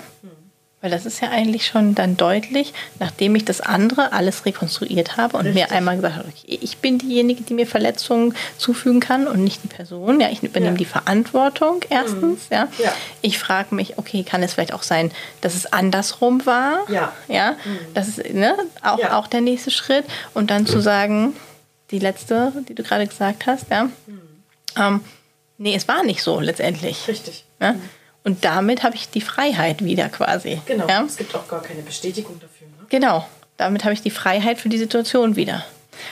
Weil das ist ja eigentlich schon dann deutlich, nachdem ich das andere alles rekonstruiert habe und Richtig. mir einmal gesagt habe, okay, ich bin diejenige, die mir Verletzungen zufügen kann und nicht die Person. Ja, ich übernehme Ja. die Verantwortung erstens. Ja. Ja. Ich frage mich, okay, kann es vielleicht auch sein, dass es andersrum war? Ja. Ja. Das ist ne, auch, Ja. auch der nächste Schritt. Und dann zu sagen, die letzte, die du gerade gesagt hast, ja. Ähm, nee, es war nicht so letztendlich. Richtig. Ja? Und damit habe ich die Freiheit wieder quasi. Genau. Ja? Es gibt auch gar keine Bestätigung dafür. Ne? Genau. Damit habe ich die Freiheit für die Situation wieder.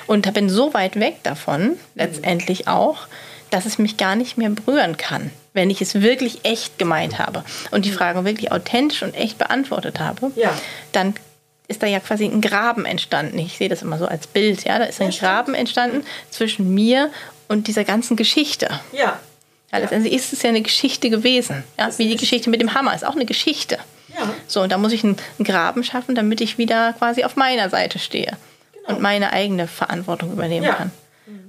Und bin so weit weg davon, letztendlich auch, dass es mich gar nicht mehr berühren kann, wenn ich es wirklich echt gemeint habe und die Frage wirklich authentisch und echt beantwortet habe. Ja. Dann ist da ja quasi ein Graben entstanden. Ich sehe das immer so als Bild. Ja, da ist ein Ja. Graben entstanden zwischen mir und dieser ganzen Geschichte. Ja. Ja, letztendlich ist es ja eine Geschichte gewesen. Ja, wie die Geschichte mit dem Hammer ist auch eine Geschichte. Ja. So, und da muss ich einen, einen Graben schaffen, damit ich wieder quasi auf meiner Seite stehe Genau. und meine eigene Verantwortung übernehmen Ja. kann.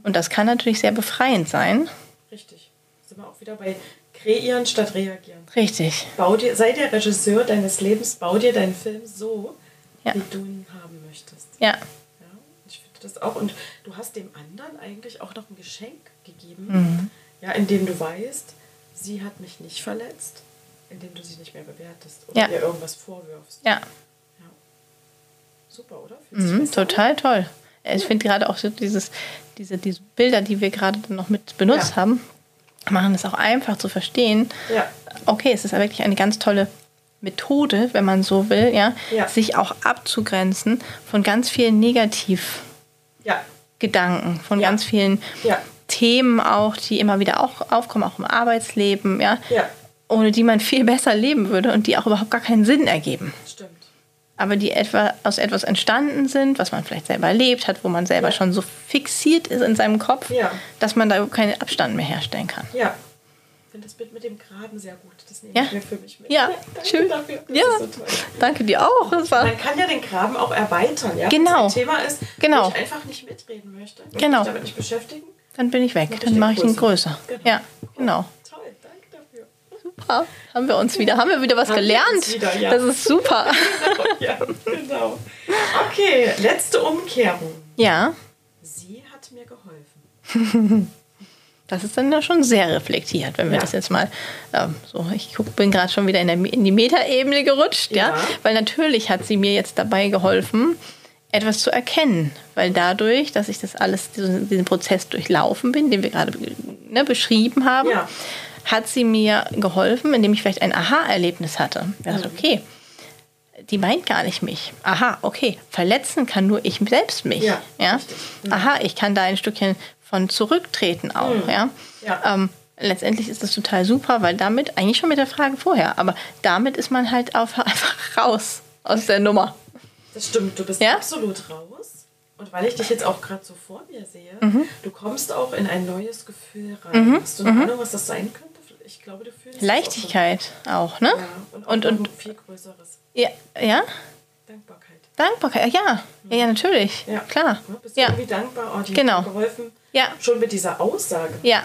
Und das kann natürlich sehr befreiend sein. Richtig. Sind wir auch wieder bei kreieren statt reagieren. Richtig. Bau dir, sei der Regisseur deines Lebens, bau dir deinen Film so, Ja. wie du ihn haben möchtest. Ja, Ja, ich finde das auch. Und du hast dem anderen eigentlich auch noch ein Geschenk gegeben, Mhm. ja, indem du weißt, sie hat mich nicht verletzt, indem du sie nicht mehr bewertest oder Ja. ihr irgendwas vorwirfst. ja. Ja. Super, oder? Mhm, besser an? total toll. Ich finde gerade auch so dieses, diese, diese Bilder, die wir gerade noch mit benutzt haben, machen es auch einfach zu verstehen. Ja. Okay, es ist wirklich eine ganz tolle Methode, wenn man so will, ja, Ja. sich auch abzugrenzen von ganz vielen Negativgedanken, Ja, von Ja. ganz vielen Themen auch, die immer wieder auch aufkommen, auch im Arbeitsleben, ja, ohne die man viel (laughs) besser leben würde und die auch überhaupt gar keinen Sinn ergeben. stimmt. Aber die etwa aus etwas entstanden sind, was man vielleicht selber erlebt hat, wo man selber schon so fixiert ist in seinem Kopf, dass man da keinen Abstand mehr herstellen kann. Ja. Ich finde das Bild mit dem Graben sehr gut. Das nehme Ja. ich mir für mich mit. Ja, (laughs) danke schön. dafür. Das Ja. ist so toll. Danke dir auch. Das Man kann ja den Graben auch erweitern, ja. Genau. Wenn ein Thema ist, Genau. wo ich einfach nicht mitreden möchte, Genau. mich damit nicht beschäftigen. Dann bin ich weg. Mach Dann mache ich ihn größer. Genau. Ja, genau. Toll, danke dafür. Super. Haben wir uns wieder, haben wir wieder was Haben gelernt. wieder, ja. Das ist super. (laughs) ja, genau. Okay, letzte Umkehrung. Ja, Sie hat mir geholfen. (laughs) das ist dann ja schon sehr reflektiert, wenn wir Ja. das jetzt mal ähm, so. Ich guck, bin gerade schon wieder in, der, in die Metaebene gerutscht, ja? Ja. Weil natürlich hat sie mir jetzt dabei geholfen, etwas zu erkennen, weil dadurch, dass ich das alles, diesen, diesen Prozess durchlaufen bin, den wir gerade ne, beschrieben haben, Ja. hat sie mir geholfen, indem ich vielleicht ein Aha-Erlebnis hatte. Ich dachte, okay, die meint gar nicht mich. Aha, okay, verletzen kann nur ich selbst mich. Ja, Ja? Aha, ich kann da ein Stückchen von zurücktreten auch. Ja? Ja. Ähm, letztendlich ist das total super, weil damit, eigentlich schon mit der Frage vorher, aber damit ist man halt auf, (laughs) einfach raus aus der Nummer. Das stimmt, du bist Ja? absolut raus. Und weil ich dich jetzt auch gerade so vor mir sehe, Mhm. du kommst auch in ein neues Gefühl rein. Hast du eine Ahnung, was das sein könnte? Ich glaube, du fühlst Leichtigkeit auch, ne? Auch so. Ja, und auch Und, und, viel größeres. ja, ja, Dankbarkeit. Dankbarkeit, ja, ja, ja natürlich, Ja. klar. Bist du Ja, irgendwie dankbar? Oh, die Genau. hat geholfen. Ja. Schon mit dieser Aussage. ja,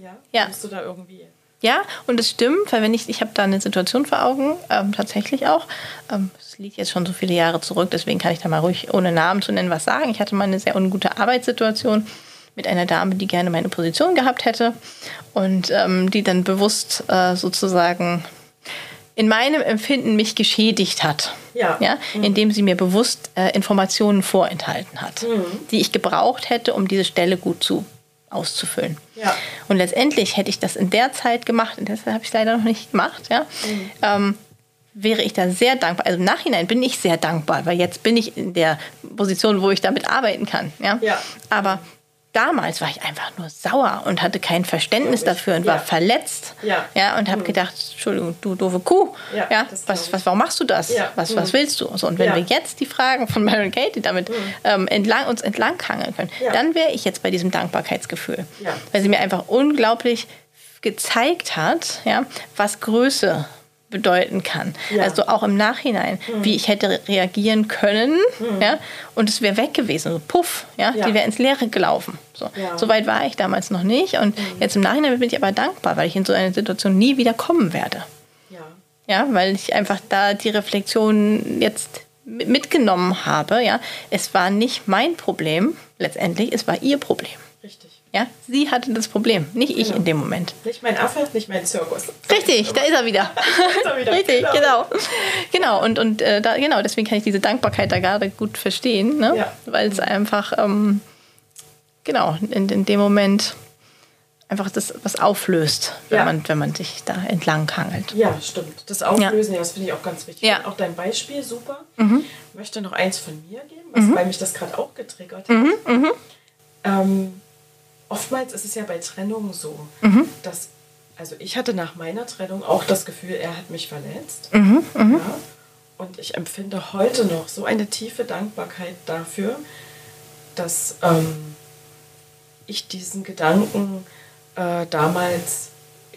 Ja. Ja. Bist du da irgendwie. Ja, und es stimmt, weil wenn ich, ich habe da eine Situation vor Augen, ähm, tatsächlich auch. Ähm, Es liegt jetzt schon so viele Jahre zurück, deswegen kann ich da mal ruhig, ohne Namen zu nennen, was sagen. Ich hatte mal eine sehr ungute Arbeitssituation mit einer Dame, die gerne meine Position gehabt hätte und ähm, die dann bewusst äh, sozusagen in meinem Empfinden mich geschädigt hat. Ja. Ja, indem sie mir bewusst äh, Informationen vorenthalten hat, die ich gebraucht hätte, um diese Stelle gut zu auszufüllen. Ja. Und letztendlich hätte ich das in der Zeit gemacht, und deshalb habe ich es leider noch nicht gemacht, ja, ähm, wäre ich da sehr dankbar. Also im Nachhinein bin ich sehr dankbar, weil jetzt bin ich in der Position, wo ich damit arbeiten kann. Ja? Ja. Aber damals war ich einfach nur sauer und hatte kein Verständnis dafür und Ja. war verletzt. Ja. Ja, und habe gedacht, Entschuldigung, du doofe Kuh. Ja, Ja, was, was, warum machst du das? Ja. Was, Mhm. was willst du? So, und wenn wir jetzt die Fragen von Mary Katie damit ähm, entlang, uns entlanghangeln können, dann wäre ich jetzt bei diesem Dankbarkeitsgefühl. Weil sie mir einfach unglaublich gezeigt hat, ja, was Größe bedeuten kann. Ja. Also auch im Nachhinein, wie ich hätte re- reagieren können, ja, und es wäre weg gewesen, so puff, ja, Ja. die wäre ins Leere gelaufen. So. Ja. so weit war ich damals noch nicht und jetzt im Nachhinein bin ich aber dankbar, weil ich in so eine Situation nie wieder kommen werde. Ja. Ja, weil ich einfach da die Reflexion jetzt mi- mitgenommen habe. Ja, es war nicht mein Problem letztendlich, es war ihr Problem. Ja, sie hatte das Problem, nicht ich Genau. in dem Moment. Nicht mein Affe, nicht mein Zirkus. Richtig, da ist er wieder. (laughs) ist er wieder, Richtig, genau. genau. Genau, und, und äh, da, genau, deswegen kann ich diese Dankbarkeit da gerade gut verstehen, ne? Ja. weil es einfach, ähm, genau, in, in dem Moment einfach das was auflöst, wenn, Ja. man, wenn man sich da entlang hangelt. Ja, stimmt. Das Auflösen, ja. das finde ich auch ganz wichtig. Ja. Mhm. Auch dein Beispiel, super. Ich möchte noch eins von mir geben, was, weil mich das gerade auch getriggert hat. Mhm, Ähm, oftmals ist es ja bei Trennungen so, Mhm. dass, also ich hatte nach meiner Trennung auch das Gefühl, er hat mich verletzt. Mhm, Ja. Und ich empfinde heute noch so eine tiefe Dankbarkeit dafür, dass ähm, ich diesen Gedanken äh, damals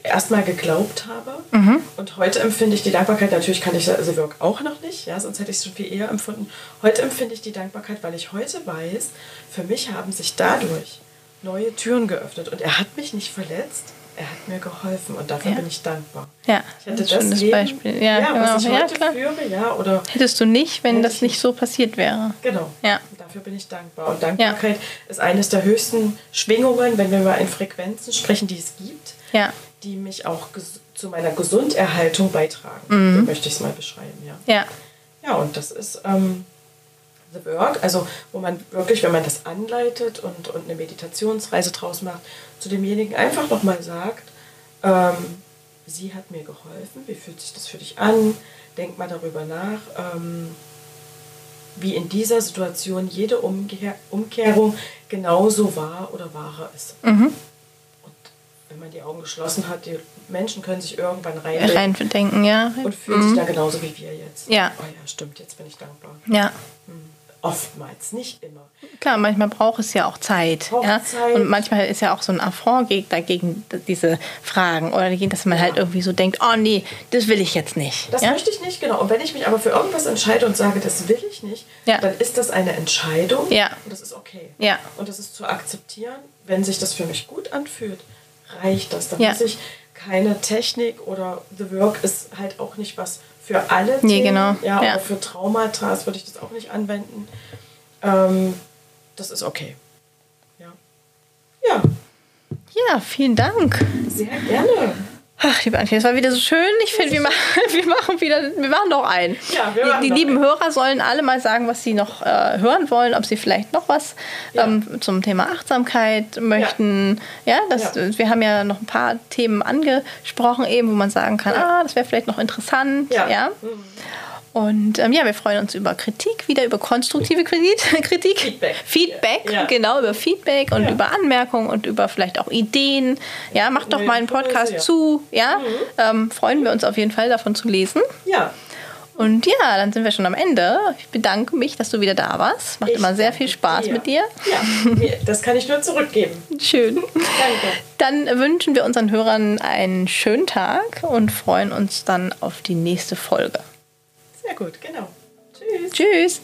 erstmal geglaubt habe. Mhm. Und heute empfinde ich die Dankbarkeit, natürlich kann ich das also wirklich auch noch nicht, ja, sonst hätte ich es schon viel eher empfunden. Heute empfinde ich die Dankbarkeit, weil ich heute weiß, für mich haben sich dadurch neue Türen geöffnet. Und er hat mich nicht verletzt, er hat mir geholfen und dafür Ja. bin ich dankbar. Ja, Ich hätte ein schönes Leben, Beispiel. Ja, genau. was ich ja, heute klar. führe, ja, oder Hättest du nicht, wenn das ich nicht so passiert wäre. Genau. Ja. Und dafür bin ich dankbar. Und Dankbarkeit ist eines der höchsten Schwingungen, wenn wir über in Frequenzen sprechen, die es gibt, Ja, die mich auch zu meiner Gesunderhaltung beitragen. So möchte ich es mal beschreiben, ja. ja, Ja, und das ist ähm, The Work, also wo man wirklich, wenn man das anleitet und, und eine Meditationsreise draus macht, zu demjenigen einfach nochmal sagt, ähm, sie hat mir geholfen, wie fühlt sich das für dich an? Denk mal darüber nach, ähm, wie in dieser Situation jede Umkehr, Umkehrung genauso war oder wahrer ist. Mhm. Und wenn man die Augen geschlossen hat, die Menschen können sich irgendwann reindenken rein denken, ja. und fühlen sich dann genauso wie wir jetzt. Ja. Oh ja, stimmt, jetzt bin ich dankbar. Ja, Oftmals, nicht immer. klar, manchmal braucht es ja auch Zeit. Ja? Zeit. Und manchmal ist ja auch so ein Affront geg- dagegen diese Fragen. Oder gegen, dass man halt irgendwie so denkt, oh nee, das will ich jetzt nicht. Das ja? möchte ich nicht, genau. Und wenn ich mich aber für irgendwas entscheide und sage, das will ich nicht, Ja. dann ist das eine Entscheidung Ja. und das ist okay. Ja. Und das ist zu akzeptieren, wenn sich das für mich gut anfühlt, reicht das. Dann Ja. muss ich keine Technik oder The Work ist halt auch nicht was für alle Nee, Themen. genau. Ja, Ja. Oder für Traumata würde ich das auch nicht anwenden. Ähm, das ist okay. Ja. Ja, Ja, vielen Dank. sehr gerne. Ach, liebe Antje, das war wieder so schön. Ich finde, wir, machen, (laughs) wir machen wieder, wir machen noch einen. Ja, wir machen die, die lieben einen. Hörer sollen alle mal sagen, was sie noch äh, hören wollen, ob sie vielleicht noch was Ja. ähm, zum Thema Achtsamkeit möchten. Ja, das, Ja. wir haben ja noch ein paar Themen angesprochen, eben, wo man sagen kann, ah, das wäre vielleicht noch interessant. Ja. Ja. Und ähm, ja, wir freuen uns über Kritik, wieder über konstruktive Kritik. (laughs) Kritik. Feedback. Feedback, Ja. genau, über Feedback und Ja. über Anmerkungen und über vielleicht auch Ideen. Ja, macht doch mal einen Podcast ja. zu. Ja, ähm, freuen wir uns auf jeden Fall davon zu lesen. Ja, Und ja, dann sind wir schon am Ende. Ich bedanke mich, dass du wieder da warst. Macht Ich immer sehr viel Spaß dir. mit dir. ja, das kann ich nur zurückgeben. (laughs) Schön. Danke. Dann wünschen wir unseren Hörern einen schönen Tag und freuen uns dann auf die nächste Folge. Sehr gut, genau. Tschüss. Tschüss.